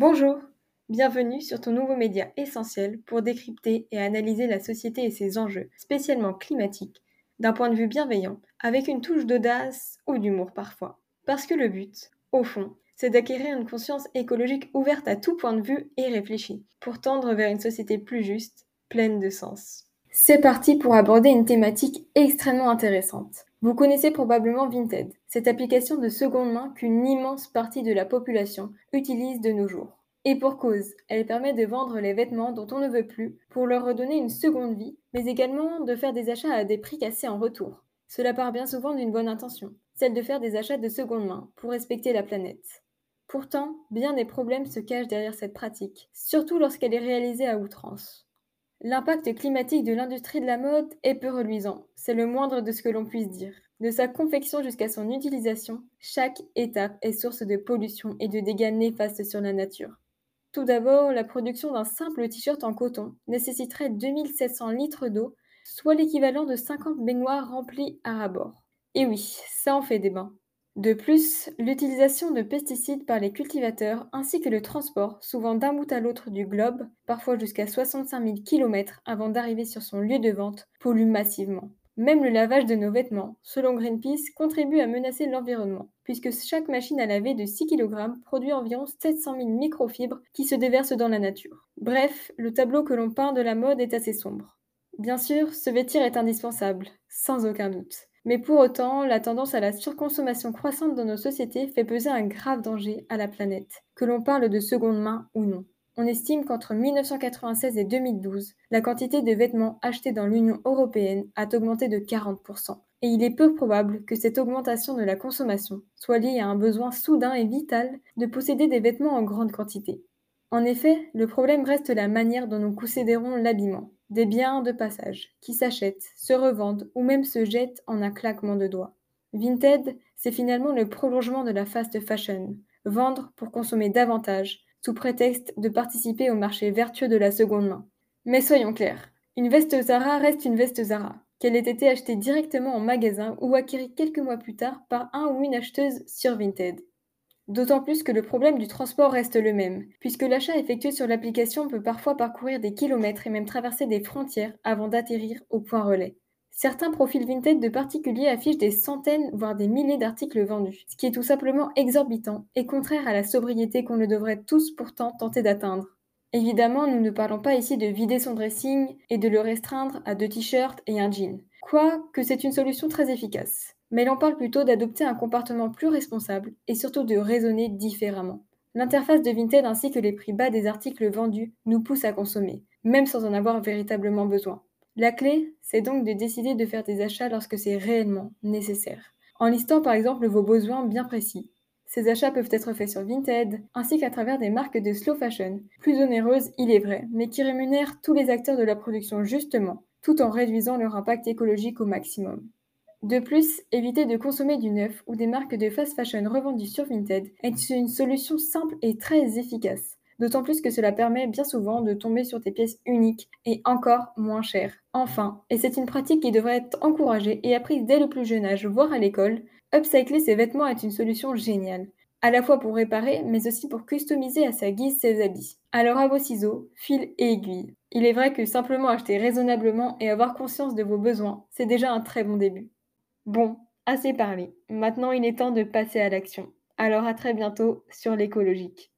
Bonjour, bienvenue sur ton nouveau média essentiel pour décrypter et analyser la société et ses enjeux, spécialement climatiques, d'un point de vue bienveillant, avec une touche d'audace ou d'humour parfois. Parce que le but, au fond, c'est d'acquérir une conscience écologique ouverte à tout point de vue et réfléchie, pour tendre vers une société plus juste, pleine de sens. C'est parti pour aborder une thématique extrêmement intéressante. Vous connaissez probablement Vinted, cette application de seconde main qu'une immense partie de la population utilise de nos jours. Et pour cause, elle permet de vendre les vêtements dont on ne veut plus pour leur redonner une seconde vie, mais également de faire des achats à des prix cassés en retour. Cela part bien souvent d'une bonne intention, celle de faire des achats de seconde main pour respecter la planète. Pourtant, bien des problèmes se cachent derrière cette pratique, surtout lorsqu'elle est réalisée à outrance. L'impact climatique de l'industrie de la mode est peu reluisant, c'est le moindre de ce que l'on puisse dire. De sa confection jusqu'à son utilisation, chaque étape est source de pollution et de dégâts néfastes sur la nature. Tout d'abord, la production d'un simple t-shirt en coton nécessiterait 2700 litres d'eau, soit l'équivalent de 50 baignoires remplies à rabord. Et oui, ça en fait des bains. De plus, l'utilisation de pesticides par les cultivateurs ainsi que le transport, souvent d'un bout à l'autre du globe, parfois jusqu'à 65 000 km avant d'arriver sur son lieu de vente, pollue massivement. Même le lavage de nos vêtements, selon Greenpeace, contribue à menacer l'environnement, puisque chaque machine à laver de 6 kg produit environ 700 000 microfibres qui se déversent dans la nature. Bref, le tableau que l'on peint de la mode est assez sombre. Bien sûr, se vêtir est indispensable, sans aucun doute. Mais pour autant, la tendance à la surconsommation croissante dans nos sociétés fait peser un grave danger à la planète, que l'on parle de seconde main ou non. On estime qu'entre 1996 et 2012, la quantité de vêtements achetés dans l'Union européenne a augmenté de 40%. Et il est peu probable que cette augmentation de la consommation soit liée à un besoin soudain et vital de posséder des vêtements en grande quantité. En effet, le problème reste la manière dont nous considérons l'habillement des biens de passage, qui s'achètent, se revendent ou même se jettent en un claquement de doigts. Vinted, c'est finalement le prolongement de la fast fashion, vendre pour consommer davantage, sous prétexte de participer au marché vertueux de la seconde main. Mais soyons clairs, une veste Zara reste une veste Zara, qu'elle ait été achetée directement en magasin ou acquérie quelques mois plus tard par un ou une acheteuse sur Vinted. D'autant plus que le problème du transport reste le même, puisque l'achat effectué sur l'application peut parfois parcourir des kilomètres et même traverser des frontières avant d'atterrir au point relais. Certains profils Vinted de particuliers affichent des centaines, voire des milliers d'articles vendus, ce qui est tout simplement exorbitant et contraire à la sobriété qu'on ne devrait tous pourtant tenter d'atteindre. Évidemment, nous ne parlons pas ici de vider son dressing et de le restreindre à deux t-shirts et un jean, quoique c'est une solution très efficace mais l'on parle plutôt d'adopter un comportement plus responsable et surtout de raisonner différemment. L'interface de Vinted ainsi que les prix bas des articles vendus nous poussent à consommer, même sans en avoir véritablement besoin. La clé, c'est donc de décider de faire des achats lorsque c'est réellement nécessaire, en listant par exemple vos besoins bien précis. Ces achats peuvent être faits sur Vinted, ainsi qu'à travers des marques de slow fashion, plus onéreuses il est vrai, mais qui rémunèrent tous les acteurs de la production justement, tout en réduisant leur impact écologique au maximum. De plus, éviter de consommer du neuf ou des marques de fast fashion revendues sur Vinted est une solution simple et très efficace. D'autant plus que cela permet bien souvent de tomber sur des pièces uniques et encore moins chères. Enfin, et c'est une pratique qui devrait être encouragée et apprise dès le plus jeune âge, voire à l'école, upcycler ses vêtements est une solution géniale. À la fois pour réparer, mais aussi pour customiser à sa guise ses habits. Alors à vos ciseaux, fils et aiguilles. Il est vrai que simplement acheter raisonnablement et avoir conscience de vos besoins, c'est déjà un très bon début. Bon, assez parlé. Maintenant, il est temps de passer à l'action. Alors à très bientôt sur l'écologique.